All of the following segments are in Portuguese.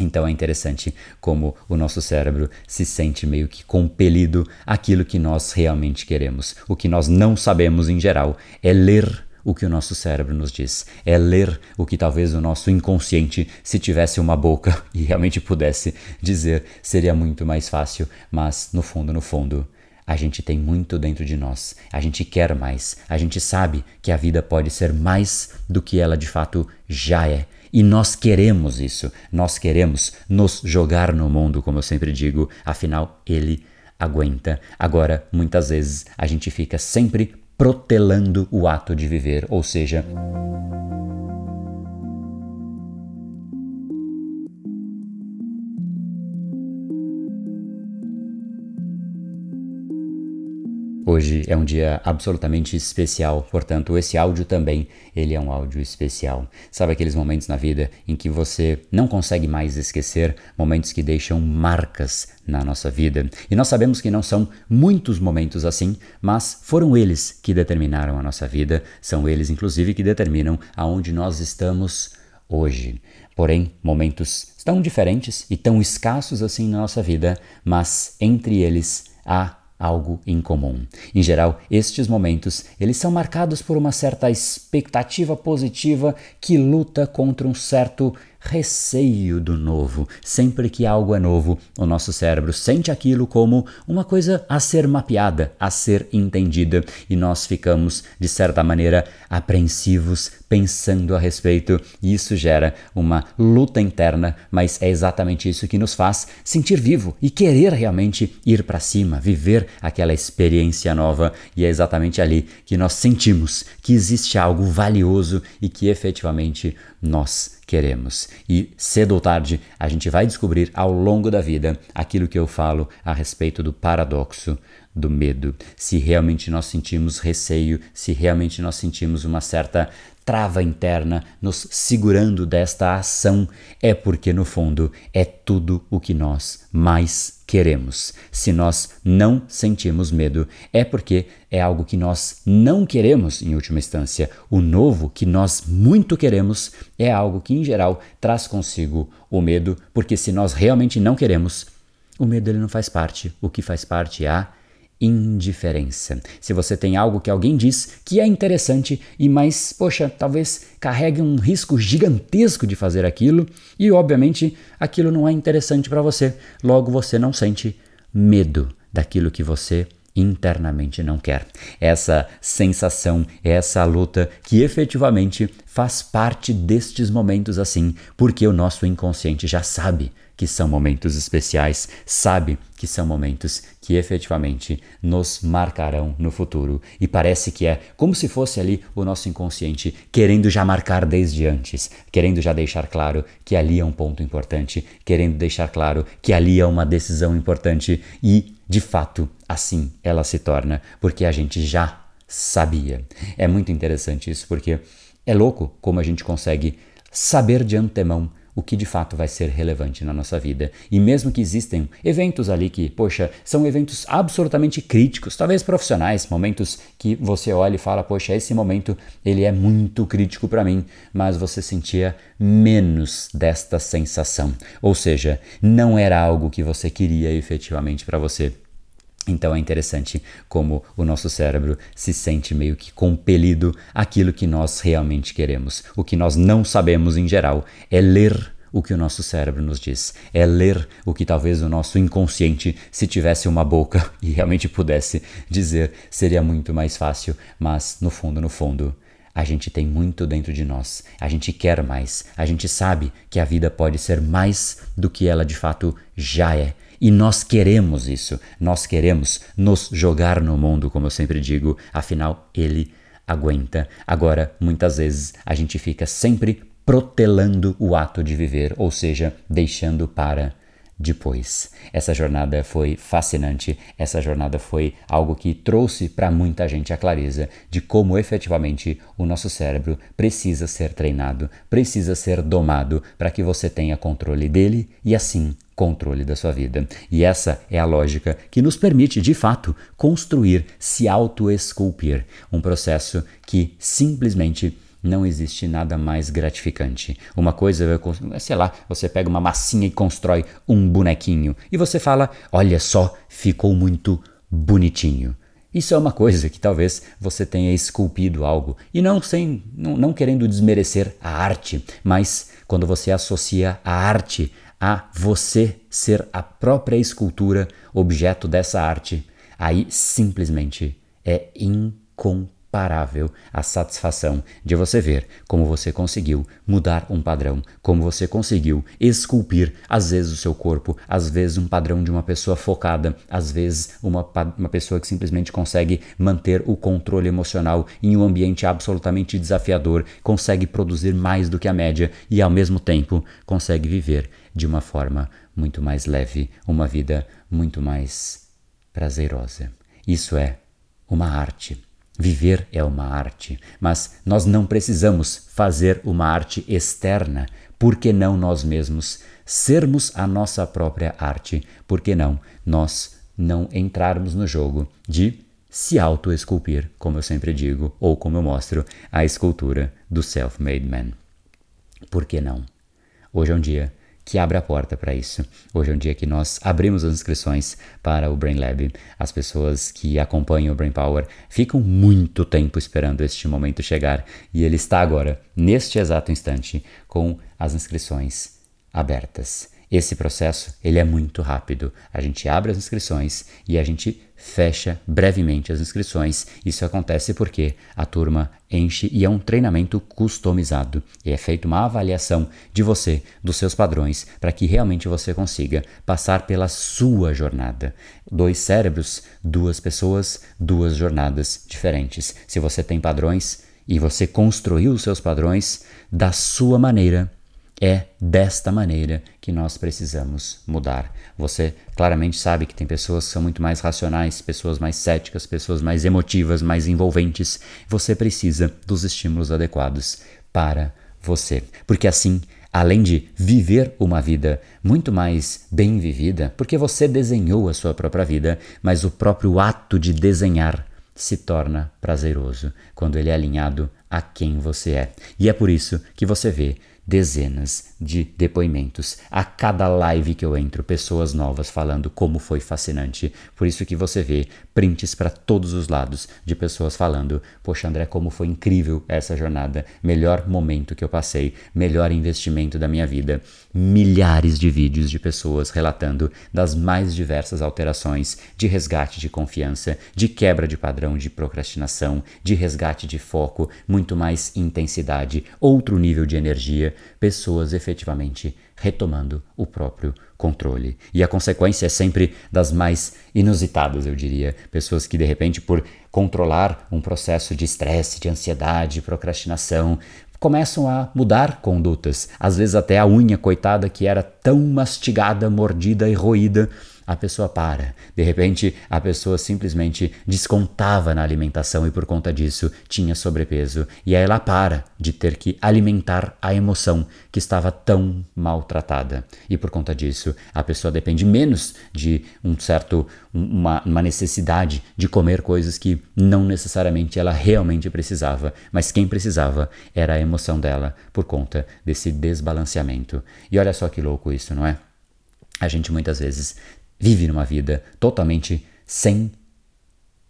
Então é interessante como o nosso cérebro se sente meio que compelido àquilo que nós realmente queremos. O que nós não sabemos em geral é ler o que o nosso cérebro nos diz, é ler o que talvez o nosso inconsciente, se tivesse uma boca e realmente pudesse dizer, seria muito mais fácil, mas no fundo, no fundo, a gente tem muito dentro de nós, a gente quer mais, a gente sabe que a vida pode ser mais do que ela de fato já é. E nós queremos isso, nós queremos nos jogar no mundo, como eu sempre digo, afinal, ele aguenta. Agora, muitas vezes, a gente fica sempre protelando o ato de viver, ou seja, Hoje é um dia absolutamente especial, portanto, esse áudio também, ele é um áudio especial. Sabe aqueles momentos na vida em que você não consegue mais esquecer, momentos que deixam marcas na nossa vida. E nós sabemos que não são muitos momentos assim, mas foram eles que determinaram a nossa vida, são eles inclusive que determinam aonde nós estamos hoje. Porém, momentos tão diferentes e tão escassos assim na nossa vida, mas entre eles há algo em comum. Em geral, estes momentos, eles são marcados por uma certa expectativa positiva que luta contra um certo receio do novo. Sempre que algo é novo, o nosso cérebro sente aquilo como uma coisa a ser mapeada, a ser entendida, e nós ficamos, de certa maneira, apreensivos, pensando a respeito, e isso gera uma luta interna, mas é exatamente isso que nos faz sentir vivo e querer realmente ir para cima, viver aquela experiência nova, e é exatamente ali que nós sentimos que existe algo valioso e que efetivamente nós queremos. E cedo ou tarde a gente vai descobrir ao longo da vida aquilo que eu falo a respeito do paradoxo do medo. Se realmente nós sentimos receio, se realmente nós sentimos uma certa trava interna nos segurando desta ação, é porque no fundo é tudo o que nós mais queremos. Se nós não sentimos medo, é porque é algo que nós não queremos em última instância. O novo que nós muito queremos é algo que em geral traz consigo o medo, porque se nós realmente não queremos, o medo ele não faz parte. O que faz parte é a indiferença. Se você tem algo que alguém diz que é interessante e mais, poxa, talvez carregue um risco gigantesco de fazer aquilo e obviamente aquilo não é interessante para você, logo você não sente medo daquilo que você internamente não quer. Essa sensação, essa luta que efetivamente faz parte destes momentos assim, porque o nosso inconsciente já sabe que são momentos especiais, sabe que são momentos que efetivamente nos marcarão no futuro. E parece que é como se fosse ali o nosso inconsciente querendo já marcar desde antes, querendo já deixar claro que ali é um ponto importante, querendo deixar claro que ali é uma decisão importante e, de fato, assim ela se torna, porque a gente já sabia. É muito interessante isso, porque é louco como a gente consegue saber de antemão o que de fato vai ser relevante na nossa vida. E mesmo que existem eventos ali que, poxa, são eventos absolutamente críticos, talvez profissionais, momentos que você olha e fala, poxa, esse momento ele é muito crítico para mim, mas você sentia menos desta sensação. Ou seja, não era algo que você queria efetivamente para você. Então é interessante como o nosso cérebro se sente meio que compelido àquilo que nós realmente queremos. O que nós não sabemos em geral é ler o que o nosso cérebro nos diz, é ler o que talvez o nosso inconsciente, se tivesse uma boca e realmente pudesse dizer, seria muito mais fácil, mas no fundo, no fundo, a gente tem muito dentro de nós, a gente quer mais, a gente sabe que a vida pode ser mais do que ela de fato já é. E nós queremos isso, nós queremos nos jogar no mundo, como eu sempre digo, afinal, ele aguenta. Agora, muitas vezes, a gente fica sempre protelando o ato de viver, ou seja, deixando para depois. Essa jornada foi fascinante, essa jornada foi algo que trouxe para muita gente a clareza de como efetivamente o nosso cérebro precisa ser treinado, precisa ser domado para que você tenha controle dele e assim controle da sua vida. E essa é a lógica que nos permite, de fato, construir, se auto-esculpir, um processo que simplesmente não existe nada mais gratificante. Uma coisa, sei lá, você pega uma massinha e constrói um bonequinho e você fala: olha só, ficou muito bonitinho. Isso é uma coisa que talvez você tenha esculpido algo, e não, sem, não, não querendo desmerecer a arte, mas quando você associa a arte a você ser a própria escultura, objeto dessa arte, aí simplesmente é incomparável imparável a satisfação de você ver como você conseguiu mudar um padrão, como você conseguiu esculpir, às vezes, o seu corpo, às vezes, um padrão de uma pessoa focada, às vezes, uma, uma pessoa que simplesmente consegue manter o controle emocional em um ambiente absolutamente desafiador, consegue produzir mais do que a média e, ao mesmo tempo, consegue viver de uma forma muito mais leve, uma vida muito mais prazerosa. Isso é uma arte. Viver é uma arte, mas nós não precisamos fazer uma arte externa. Por que não nós mesmos sermos a nossa própria arte? Por que não nós não entrarmos no jogo de se auto-esculpir, como eu sempre digo, ou como eu mostro a escultura do self-made man? Por que não? Hoje é um dia que abre a porta para isso. Hoje é um dia que nós abrimos as inscrições para o Brain Lab. As pessoas que acompanham o Brain Power ficam muito tempo esperando este momento chegar e ele está agora, neste exato instante, com as inscrições abertas. Esse processo ele é muito rápido. A gente abre as inscrições e a gente fecha brevemente as inscrições. Isso acontece porque a turma enche e é um treinamento customizado. E é feita uma avaliação de você, dos seus padrões, para que realmente você consiga passar pela sua jornada. Dois cérebros, duas pessoas, duas jornadas diferentes. Se você tem padrões e você construiu os seus padrões da sua maneira, é desta maneira que nós precisamos mudar. Você claramente sabe que tem pessoas que são muito mais racionais, pessoas mais céticas, pessoas mais emotivas, mais envolventes. Você precisa dos estímulos adequados para você. Porque assim, além de viver uma vida muito mais bem vivida, porque você desenhou a sua própria vida, mas o próprio ato de desenhar se torna prazeroso quando ele é alinhado a quem você é. E é por isso que você vê dezenas de depoimentos. A cada live que eu entro, pessoas novas falando como foi fascinante. Por isso que você vê prints para todos os lados de pessoas falando: "Poxa, André, como foi incrível essa jornada. Melhor momento que eu passei, melhor investimento da minha vida." Milhares de vídeos de pessoas relatando das mais diversas alterações de resgate de confiança, de quebra de padrão de procrastinação, de resgate de foco, muito mais intensidade, outro nível de energia, pessoas efetivamente retomando o próprio controle. E a consequência é sempre das mais inusitadas, eu diria. Pessoas que, de repente, por controlar um processo de estresse, de ansiedade, procrastinação, começam a mudar condutas. Às vezes, até a unha, coitada, que era tão mastigada, mordida e roída, a pessoa para. De repente, a pessoa simplesmente descontava na alimentação e por conta disso tinha sobrepeso. E aí ela para de ter que alimentar a emoção que estava tão maltratada. E por conta disso, a pessoa depende menos de um certo uma, uma necessidade de comer coisas que não necessariamente ela realmente precisava, mas quem precisava era a emoção dela por conta desse desbalanceamento. E olha só que louco isso, não é? A gente muitas vezes vive numa vida totalmente sem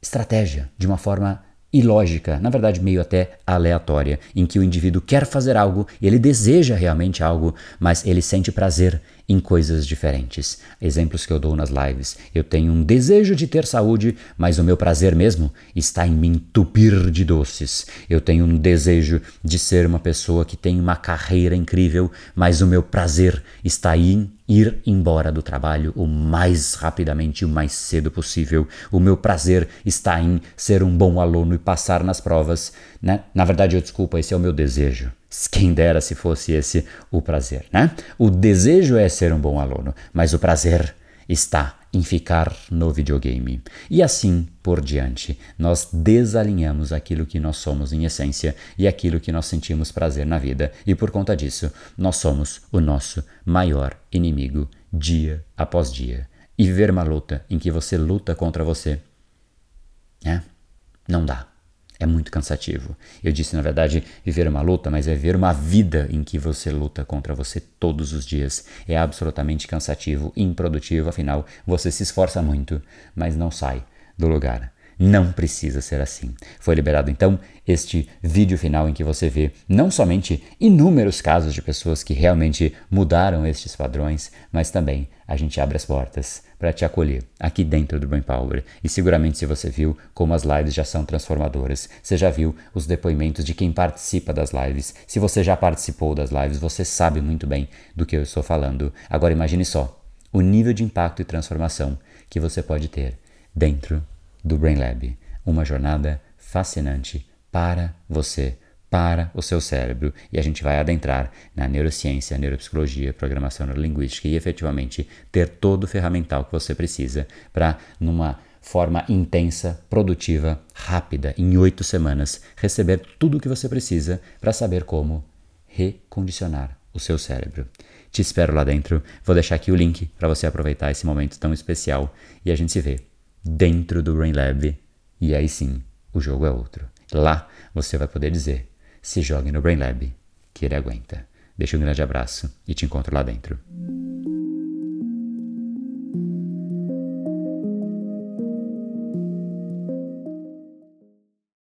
estratégia, de uma forma ilógica, na verdade meio até aleatória, em que o indivíduo quer fazer algo, ele deseja realmente algo, mas ele sente prazer em coisas diferentes. Exemplos que eu dou nas lives. Eu tenho um desejo de ter saúde, mas o meu prazer mesmo está em me entupir de doces. Eu tenho um desejo de ser uma pessoa que tem uma carreira incrível, mas o meu prazer está em ir embora do trabalho o mais rapidamente e o mais cedo possível. O meu prazer está em ser um bom aluno e passar nas provas. Né? Na verdade, eu desculpa, esse é o meu desejo. Quem dera se fosse esse o prazer, né? O desejo é ser um bom aluno, mas o prazer está em ficar no videogame. E assim por diante, nós desalinhamos aquilo que nós somos em essência e aquilo que nós sentimos prazer na vida, e por conta disso, nós somos o nosso maior inimigo dia após dia. E viver uma luta em que você luta contra você, é, não dá. É muito cansativo. Eu disse, na verdade, viver uma luta, mas é viver uma vida em que você luta contra você todos os dias. É absolutamente cansativo, improdutivo, afinal, você se esforça muito, mas não sai do lugar. Não precisa ser assim. Foi liberado então este vídeo final em que você vê não somente inúmeros casos de pessoas que realmente mudaram estes padrões, mas também a gente abre as portas para te acolher aqui dentro do Brain Power. E seguramente se você viu como as lives já são transformadoras, você já viu os depoimentos de quem participa das lives. Se você já participou das lives, você sabe muito bem do que eu estou falando. Agora imagine só o nível de impacto e transformação que você pode ter dentro do Brain Lab, uma jornada fascinante para você, para o seu cérebro, e a gente vai adentrar na neurociência, neuropsicologia, programação neurolinguística e efetivamente ter todo o ferramental que você precisa para numa forma intensa, produtiva, rápida, em oito semanas, receber tudo o que você precisa para saber como recondicionar o seu cérebro. Te espero lá dentro. Vou deixar aqui o link para você aproveitar esse momento tão especial e a gente se vê dentro do Brain Lab e aí sim o jogo é outro. Lá você vai poder dizer: se jogue no Brain Lab, que ele aguenta. Deixa um grande abraço e te encontro lá dentro.